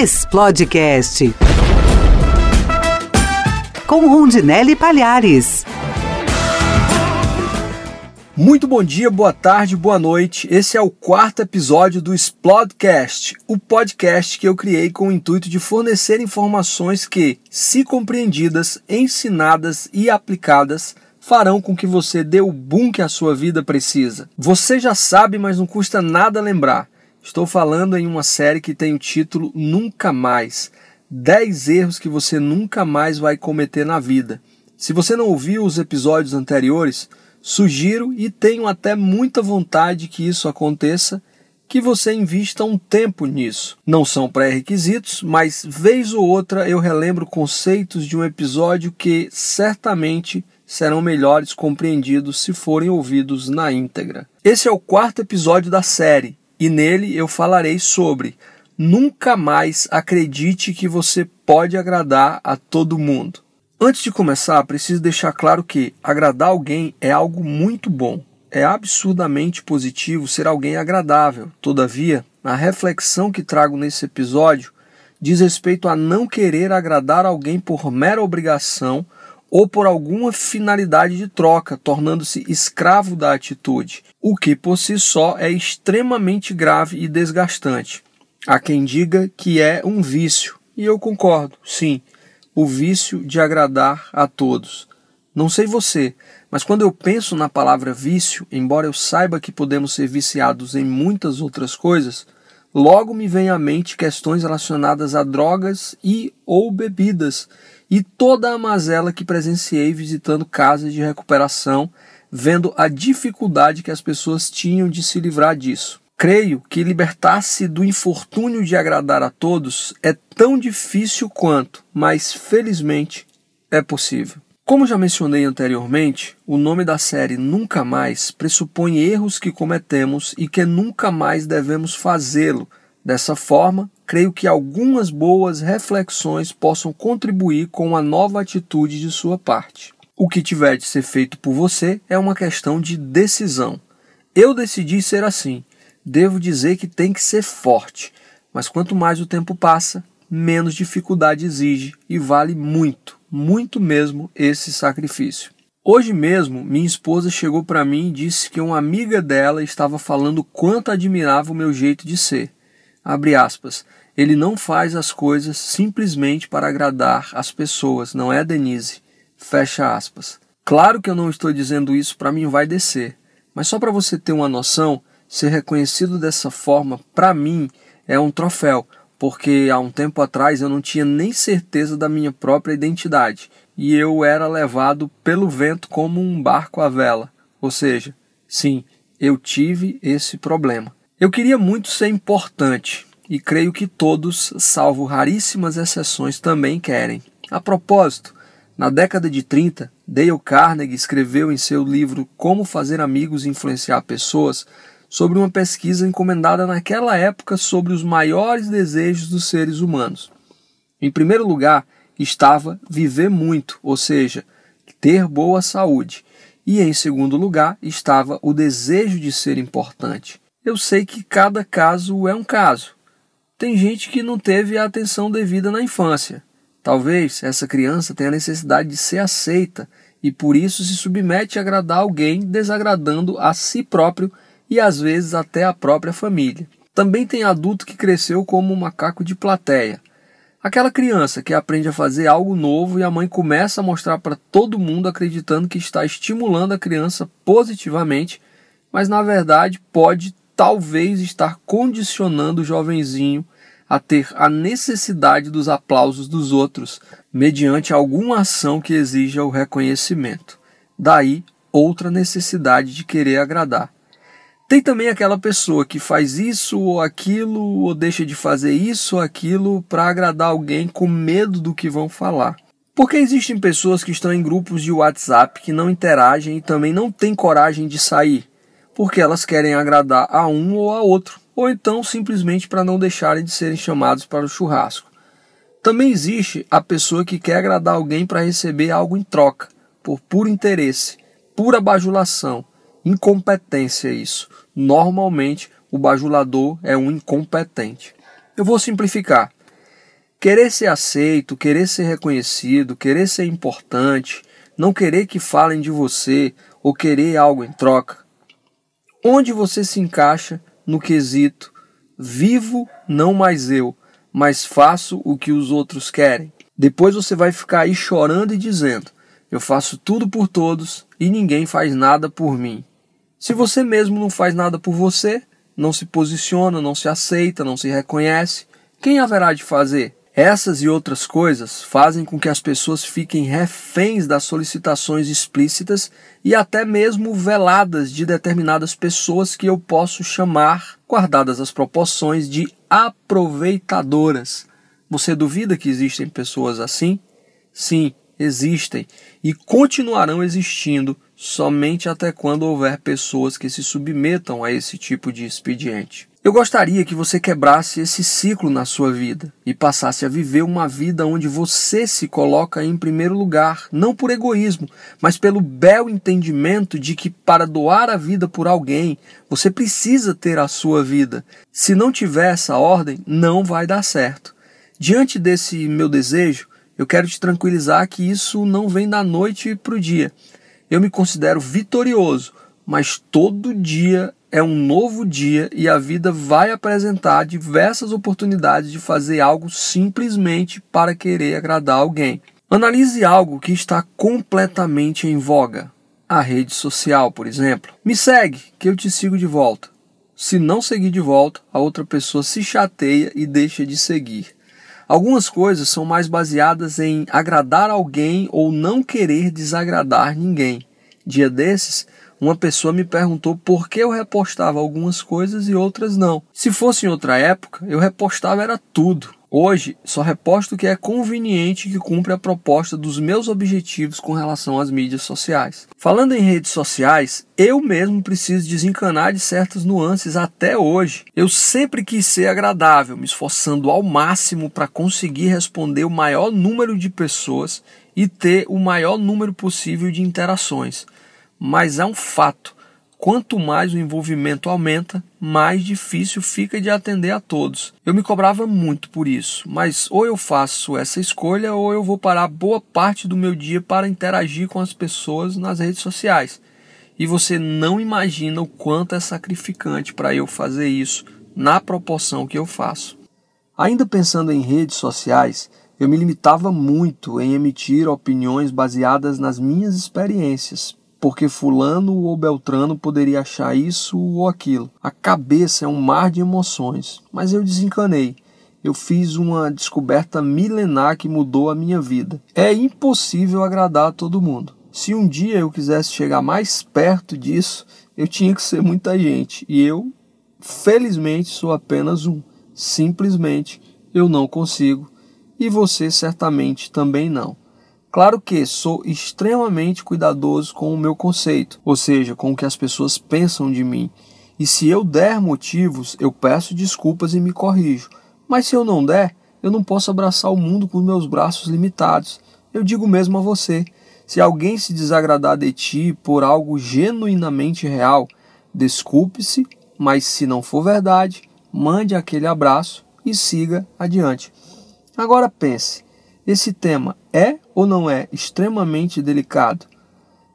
Explodecast. Com Rondinelli Palhares. Muito bom dia, boa tarde, boa noite. Esse é o quarto episódio do Explodecast, o podcast que eu criei com o intuito de fornecer informações que, se compreendidas, ensinadas e aplicadas, farão com que você dê o boom que a sua vida precisa. Você já sabe, mas não custa nada lembrar. Estou falando em uma série que tem o título Nunca Mais. 10 erros que você nunca mais vai cometer na vida. Se você não ouviu os episódios anteriores, Sugiro e tenho até muita vontade que isso aconteça, que você invista um tempo nisso. Não são pré-requisitos, mas vez ou outra eu relembro conceitos de um episódio que certamente serão melhores compreendidos se forem ouvidos na íntegra. Esse é o quarto episódio da série e nele eu falarei sobre Nunca mais acredite que você pode agradar a todo mundo. Antes de começar, preciso deixar claro que agradar alguém é algo muito bom. É absurdamente positivo ser alguém agradável. Todavia, a reflexão que trago nesse episódio diz respeito a não querer agradar alguém por mera obrigação ou por alguma finalidade de troca, tornando-se escravo da atitude, o que por si só é extremamente grave e desgastante. Há quem diga que é um vício, e eu concordo, sim o vício de agradar a todos. Não sei você, mas quando eu penso na palavra vício, embora eu saiba que podemos ser viciados em muitas outras coisas, logo me vem à mente questões relacionadas a drogas e ou bebidas e toda a mazela que presenciei visitando casas de recuperação, vendo a dificuldade que as pessoas tinham de se livrar disso. Creio que libertar-se do infortúnio de agradar a todos é tão difícil quanto, mas felizmente é possível. Como já mencionei anteriormente, o nome da série Nunca Mais pressupõe erros que cometemos e que nunca mais devemos fazê-lo. Dessa forma, creio que algumas boas reflexões possam contribuir com uma nova atitude de sua parte. O que tiver de ser feito por você é uma questão de decisão. Eu decidi ser assim devo dizer que tem que ser forte, mas quanto mais o tempo passa, menos dificuldade exige e vale muito, muito mesmo esse sacrifício. Hoje mesmo, minha esposa chegou para mim e disse que uma amiga dela estava falando quanto admirava o meu jeito de ser. Abre aspas. Ele não faz as coisas simplesmente para agradar as pessoas, não é, Denise? Fecha aspas. Claro que eu não estou dizendo isso para mim vai descer, mas só para você ter uma noção, ser reconhecido dessa forma, para mim, é um troféu, porque há um tempo atrás eu não tinha nem certeza da minha própria identidade e eu era levado pelo vento como um barco à vela. Ou seja, sim, eu tive esse problema. Eu queria muito ser importante e creio que todos, salvo raríssimas exceções, também querem. A propósito, na década de 30, Dale Carnegie escreveu em seu livro Como Fazer Amigos e Influenciar Pessoas sobre uma pesquisa encomendada naquela época sobre os maiores desejos dos seres humanos. Em primeiro lugar estava viver muito, ou seja, ter boa saúde. E em segundo lugar estava o desejo de ser importante. Eu sei que cada caso é um caso. Tem gente que não teve a atenção devida na infância. Talvez essa criança tenha necessidade de ser aceita e por isso se submete a agradar alguém, desagradando a si próprio e às vezes até a própria família. Também tem adulto que cresceu como um macaco de plateia. Aquela criança que aprende a fazer algo novo e a mãe começa a mostrar para todo mundo acreditando que está estimulando a criança positivamente, mas na verdade pode talvez estar condicionando o jovenzinho a ter a necessidade dos aplausos dos outros mediante alguma ação que exija o reconhecimento. Daí outra necessidade de querer agradar. Tem também aquela pessoa que faz isso ou aquilo, ou deixa de fazer isso ou aquilo para agradar alguém com medo do que vão falar. Porque existem pessoas que estão em grupos de WhatsApp que não interagem e também não têm coragem de sair, porque elas querem agradar a um ou a outro, ou então simplesmente para não deixarem de serem chamados para o churrasco. Também existe a pessoa que quer agradar alguém para receber algo em troca, por puro interesse, pura bajulação incompetência isso. Normalmente, o bajulador é um incompetente. Eu vou simplificar. Querer ser aceito, querer ser reconhecido, querer ser importante, não querer que falem de você ou querer algo em troca. Onde você se encaixa no quesito vivo não mais eu, mas faço o que os outros querem? Depois você vai ficar aí chorando e dizendo: Eu faço tudo por todos e ninguém faz nada por mim. Se você mesmo não faz nada por você, não se posiciona, não se aceita, não se reconhece, quem haverá de fazer? Essas e outras coisas fazem com que as pessoas fiquem reféns das solicitações explícitas e até mesmo veladas de determinadas pessoas que eu posso chamar, guardadas as proporções, de aproveitadoras. Você duvida que existem pessoas assim? Sim, existem e continuarão existindo somente até quando houver pessoas que se submetam a esse tipo de expediente. Eu gostaria que você quebrasse esse ciclo na sua vida e passasse a viver uma vida onde você se coloca em primeiro lugar, não por egoísmo, mas pelo belo entendimento de que para doar a vida por alguém, você precisa ter a sua vida. Se não tiver essa ordem, não vai dar certo. Diante desse meu desejo, eu quero te tranquilizar que isso não vem da noite para o dia. Eu me considero vitorioso, mas todo dia é um novo dia e a vida vai apresentar diversas oportunidades de fazer algo simplesmente para querer agradar alguém. Analise algo que está completamente em voga. A rede social, por exemplo. Me segue, que eu te sigo de volta. Se não seguir de volta, a outra pessoa se chateia e deixa de seguir. Algumas coisas são mais baseadas em agradar alguém ou não querer desagradar ninguém. Dia desses, uma pessoa me perguntou por que eu repostava algumas coisas e outras não. Se fosse em outra época, eu repostava era tudo. Hoje, só reposto o que é conveniente que cumpre a proposta dos meus objetivos com relação às mídias sociais. Falando em redes sociais, eu mesmo preciso desencanar de certas nuances até hoje. Eu sempre quis ser agradável, me esforçando ao máximo para conseguir responder o maior número de pessoas e ter o maior número possível de interações. Mas é um fato: quanto mais o envolvimento aumenta, mais difícil fica de atender a todos. Eu me cobrava muito por isso, mas ou eu faço essa escolha ou eu vou parar boa parte do meu dia para interagir com as pessoas nas redes sociais. E você não imagina o quanto é sacrificante para eu fazer isso na proporção que eu faço. Ainda pensando em redes sociais, eu me limitava muito em emitir opiniões baseadas nas minhas experiências, porque fulano ou beltrano poderia achar isso ou aquilo. A cabeça é um mar de emoções, mas eu desencanei. Eu fiz uma descoberta milenar que mudou a minha vida. É impossível agradar a todo mundo. Se um dia eu quisesse chegar mais perto disso, eu tinha que ser muita gente. E eu, felizmente, sou apenas um. Simplesmente eu não consigo. E você certamente também não. Claro que sou extremamente cuidadoso com o meu conceito, ou seja, com o que as pessoas pensam de mim. E se eu der motivos, eu peço desculpas e me corrijo. Mas se eu não der, eu não posso abraçar o mundo com meus braços limitados. Eu digo mesmo a você: se alguém se desagradar de ti por algo genuinamente real, desculpe-se, mas se não for verdade, mande aquele abraço e siga adiante. Agora pense: esse tema é ou não é extremamente delicado?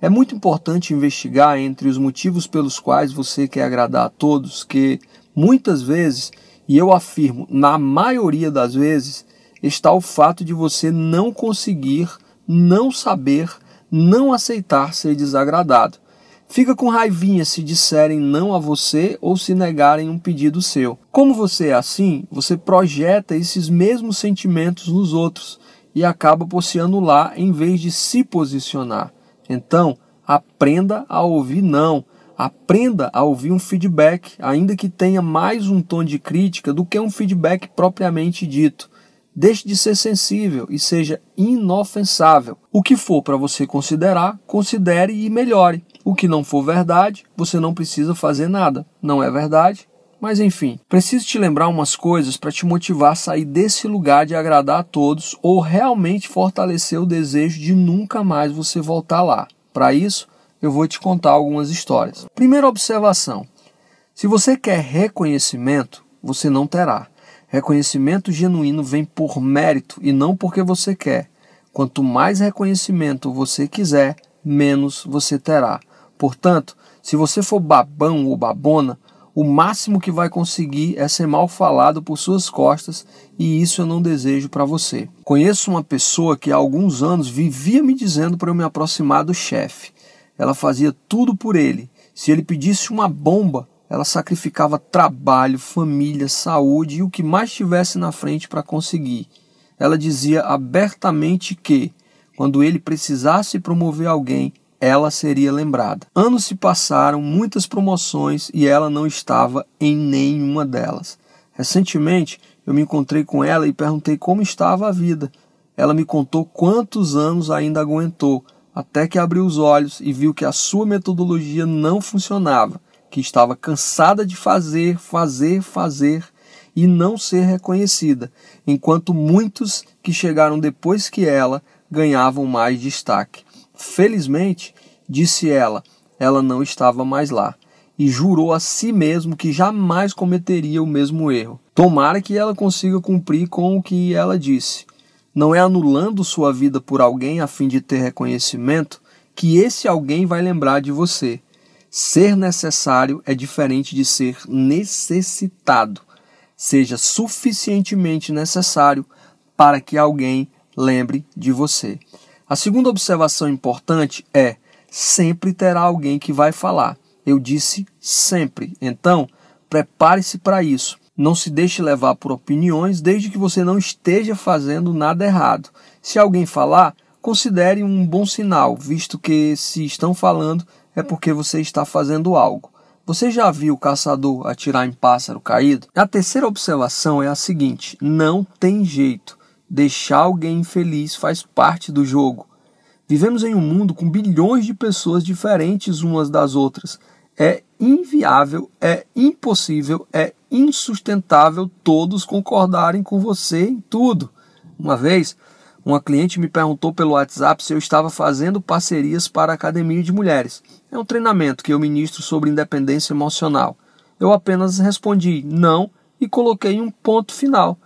É muito importante investigar entre os motivos pelos quais você quer agradar a todos, que muitas vezes, e eu afirmo na maioria das vezes, está o fato de você não conseguir, não saber, não aceitar ser desagradado. Fica com raivinha se disserem não a você ou se negarem um pedido seu. Como você é assim, você projeta esses mesmos sentimentos nos outros e acaba por se anular em vez de se posicionar. Então, aprenda a ouvir não. Aprenda a ouvir um feedback, ainda que tenha mais um tom de crítica do que um feedback propriamente dito. Deixe de ser sensível e seja inofensável. O que for para você considerar, considere e melhore. O que não for verdade, você não precisa fazer nada. Não é verdade? Mas enfim, preciso te lembrar umas coisas para te motivar a sair desse lugar de agradar a todos ou realmente fortalecer o desejo de nunca mais você voltar lá. Para isso, eu vou te contar algumas histórias. Primeira observação: se você quer reconhecimento, você não terá. Reconhecimento genuíno vem por mérito e não porque você quer. Quanto mais reconhecimento você quiser, menos você terá. Portanto, se você for babão ou babona, o máximo que vai conseguir é ser mal falado por suas costas e isso eu não desejo para você. Conheço uma pessoa que há alguns anos vivia me dizendo para eu me aproximar do chefe. Ela fazia tudo por ele. Se ele pedisse uma bomba, ela sacrificava trabalho, família, saúde e o que mais tivesse na frente para conseguir. Ela dizia abertamente que, quando ele precisasse promover alguém, ela seria lembrada. Anos se passaram, muitas promoções e ela não estava em nenhuma delas. Recentemente, eu me encontrei com ela e perguntei como estava a vida. Ela me contou quantos anos ainda aguentou, até que abriu os olhos e viu que a sua metodologia não funcionava, que estava cansada de fazer, fazer, fazer e não ser reconhecida, enquanto muitos que chegaram depois que ela ganhavam mais destaque. Felizmente, disse ela, ela não estava mais lá e jurou a si mesmo que jamais cometeria o mesmo erro. Tomara que ela consiga cumprir com o que ela disse. Não é anulando sua vida por alguém a fim de ter reconhecimento que esse alguém vai lembrar de você. Ser necessário é diferente de ser necessitado. Seja suficientemente necessário para que alguém lembre de você. A segunda observação importante é: sempre terá alguém que vai falar. Eu disse sempre. Então, prepare-se para isso. Não se deixe levar por opiniões desde que você não esteja fazendo nada errado. Se alguém falar, considere um bom sinal, visto que se estão falando é porque você está fazendo algo. Você já viu o caçador atirar em pássaro caído? A terceira observação é a seguinte: não tem jeito. Deixar alguém infeliz faz parte do jogo. Vivemos em um mundo com bilhões de pessoas diferentes umas das outras. É inviável, é impossível, é insustentável todos concordarem com você em tudo. Uma vez, uma cliente me perguntou pelo WhatsApp se eu estava fazendo parcerias para a academia de mulheres. É um treinamento que eu ministro sobre independência emocional. Eu apenas respondi não e coloquei um ponto final.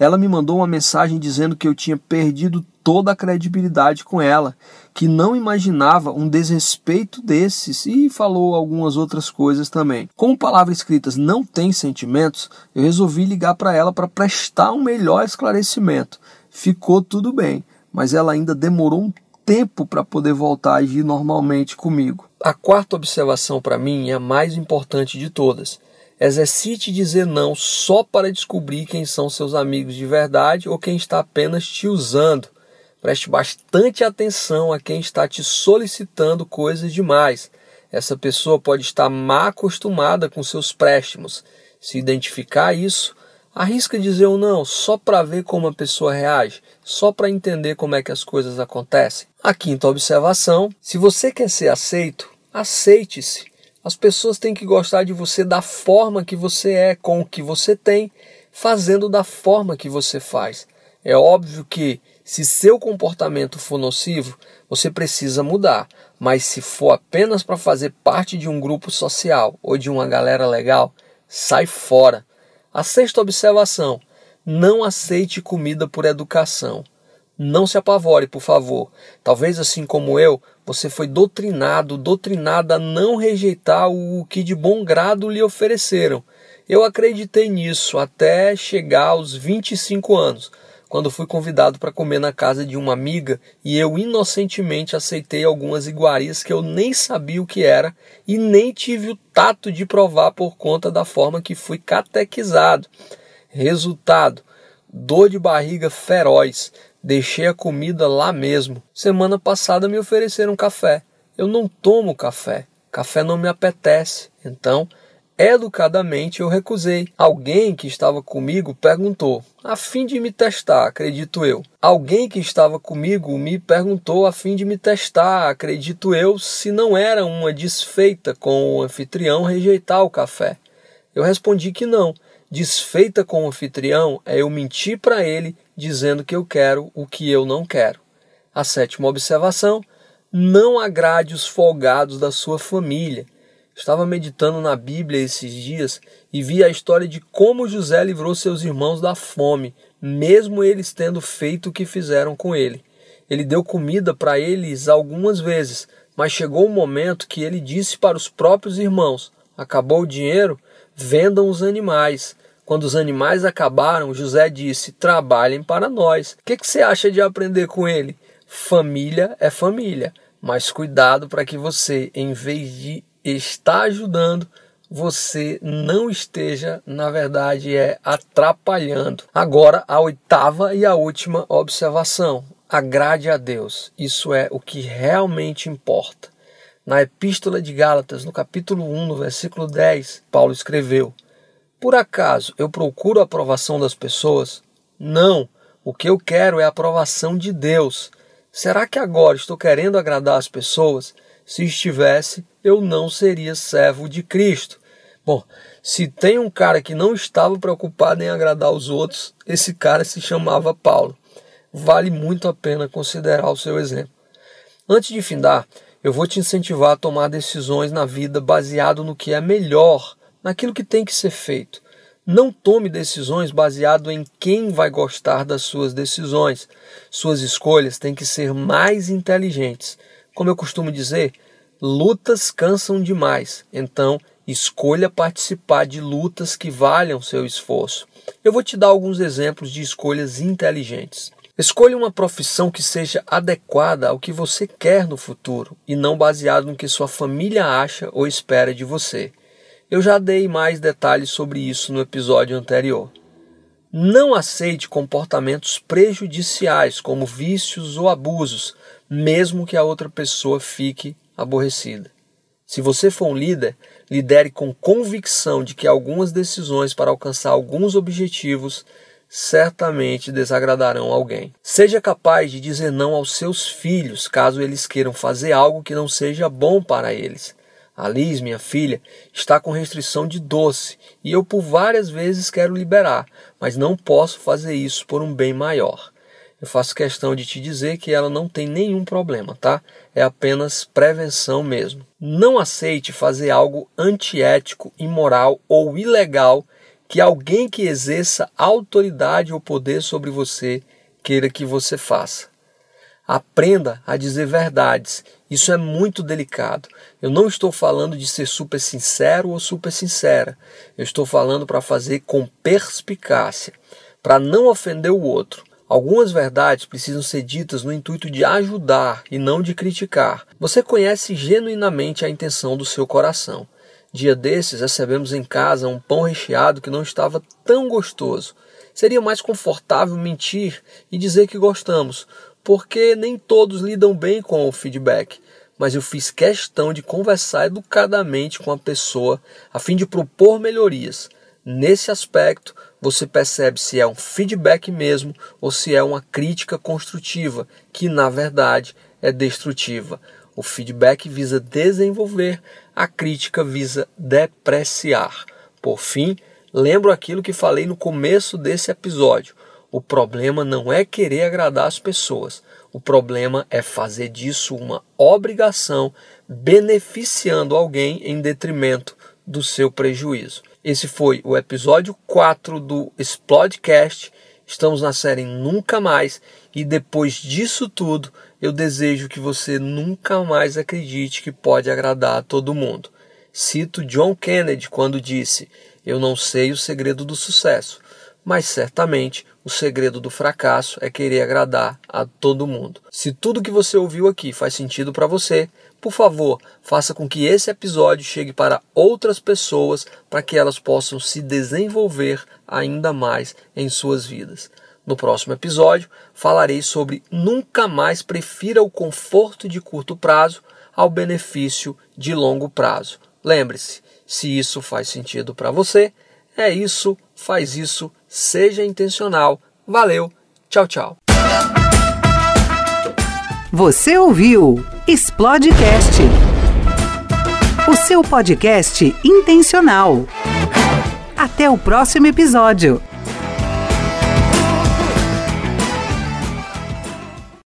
Ela me mandou uma mensagem dizendo que eu tinha perdido toda a credibilidade com ela, que não imaginava um desrespeito desses e falou algumas outras coisas também. Como palavras escritas não têm sentimentos, eu resolvi ligar para ela para prestar um melhor esclarecimento. Ficou tudo bem, mas ela ainda demorou um tempo para poder voltar a agir normalmente comigo. A quarta observação para mim é a mais importante de todas Exercite dizer não só para descobrir quem são seus amigos de verdade ou quem está apenas te usando. Preste bastante atenção a quem está te solicitando coisas demais. Essa pessoa pode estar mal acostumada com seus préstimos. Se identificar isso, arrisca dizer um não só para ver como a pessoa reage, só para entender como é que as coisas acontecem. A quinta observação: se você quer ser aceito, aceite-se. As pessoas têm que gostar de você da forma que você é, com o que você tem, fazendo da forma que você faz. É óbvio que, se seu comportamento for nocivo, você precisa mudar, mas se for apenas para fazer parte de um grupo social ou de uma galera legal, sai fora. A sexta observação: não aceite comida por educação. Não se apavore, por favor. Talvez assim como eu, você foi doutrinado, doutrinada a não rejeitar o que de bom grado lhe ofereceram. Eu acreditei nisso até chegar aos 25 anos, quando fui convidado para comer na casa de uma amiga e eu inocentemente aceitei algumas iguarias que eu nem sabia o que era e nem tive o tato de provar por conta da forma que fui catequizado. Resultado: dor de barriga feroz, Deixei a comida lá mesmo. Semana passada me ofereceram café. Eu não tomo café. Café não me apetece. Então, educadamente eu recusei. Alguém que estava comigo perguntou, a fim de me testar, acredito eu. Alguém que estava comigo me perguntou a fim de me testar, acredito eu, se não era uma desfeita com o anfitrião rejeitar o café. Eu respondi que não. Desfeita com o anfitrião é eu mentir para ele dizendo que eu quero o que eu não quero. A sétima observação: não agrade os folgados da sua família. Estava meditando na Bíblia esses dias e vi a história de como José livrou seus irmãos da fome, mesmo eles tendo feito o que fizeram com ele. Ele deu comida para eles algumas vezes, mas chegou um momento que ele disse para os próprios irmãos: Acabou o dinheiro? Vendam os animais. Quando os animais acabaram, José disse: Trabalhem para nós. O que, que você acha de aprender com ele? Família é família, mas cuidado para que você, em vez de estar ajudando, você não esteja, na verdade, é atrapalhando. Agora, a oitava e a última observação: agrade a Deus. Isso é o que realmente importa. Na Epístola de Gálatas, no capítulo 1, no versículo 10, Paulo escreveu: Por acaso eu procuro a aprovação das pessoas? Não, o que eu quero é a aprovação de Deus. Será que agora estou querendo agradar as pessoas? Se estivesse, eu não seria servo de Cristo. Bom, se tem um cara que não estava preocupado em agradar os outros, esse cara se chamava Paulo. Vale muito a pena considerar o seu exemplo. Antes de findar, eu vou te incentivar a tomar decisões na vida baseado no que é melhor, naquilo que tem que ser feito. Não tome decisões baseado em quem vai gostar das suas decisões. Suas escolhas têm que ser mais inteligentes. Como eu costumo dizer, lutas cansam demais. Então, escolha participar de lutas que valham seu esforço. Eu vou te dar alguns exemplos de escolhas inteligentes. Escolha uma profissão que seja adequada ao que você quer no futuro e não baseado no que sua família acha ou espera de você. Eu já dei mais detalhes sobre isso no episódio anterior. Não aceite comportamentos prejudiciais, como vícios ou abusos, mesmo que a outra pessoa fique aborrecida. Se você for um líder, lidere com convicção de que algumas decisões para alcançar alguns objetivos certamente desagradarão alguém. Seja capaz de dizer não aos seus filhos caso eles queiram fazer algo que não seja bom para eles. A Liz, minha filha, está com restrição de doce e eu por várias vezes quero liberar, mas não posso fazer isso por um bem maior. Eu faço questão de te dizer que ela não tem nenhum problema, tá? É apenas prevenção mesmo. Não aceite fazer algo antiético, imoral ou ilegal que alguém que exerça autoridade ou poder sobre você queira que você faça. Aprenda a dizer verdades. Isso é muito delicado. Eu não estou falando de ser super sincero ou super sincera. Eu estou falando para fazer com perspicácia, para não ofender o outro. Algumas verdades precisam ser ditas no intuito de ajudar e não de criticar. Você conhece genuinamente a intenção do seu coração. Dia desses recebemos em casa um pão recheado que não estava tão gostoso. Seria mais confortável mentir e dizer que gostamos, porque nem todos lidam bem com o feedback. Mas eu fiz questão de conversar educadamente com a pessoa a fim de propor melhorias. Nesse aspecto, você percebe se é um feedback mesmo ou se é uma crítica construtiva, que na verdade é destrutiva. O feedback visa desenvolver, a crítica visa depreciar. Por fim, lembro aquilo que falei no começo desse episódio. O problema não é querer agradar as pessoas. O problema é fazer disso uma obrigação, beneficiando alguém em detrimento do seu prejuízo. Esse foi o episódio 4 do Explodecast. Estamos na série Nunca Mais e depois disso tudo, eu desejo que você nunca mais acredite que pode agradar a todo mundo. Cito John Kennedy quando disse: Eu não sei o segredo do sucesso, mas certamente o segredo do fracasso é querer agradar a todo mundo. Se tudo que você ouviu aqui faz sentido para você, por favor, faça com que esse episódio chegue para outras pessoas para que elas possam se desenvolver ainda mais em suas vidas. No próximo episódio, falarei sobre nunca mais prefira o conforto de curto prazo ao benefício de longo prazo. Lembre-se, se isso faz sentido para você, é isso, faz isso, seja intencional. Valeu, tchau, tchau. Você ouviu Explodecast, o seu podcast intencional. Até o próximo episódio.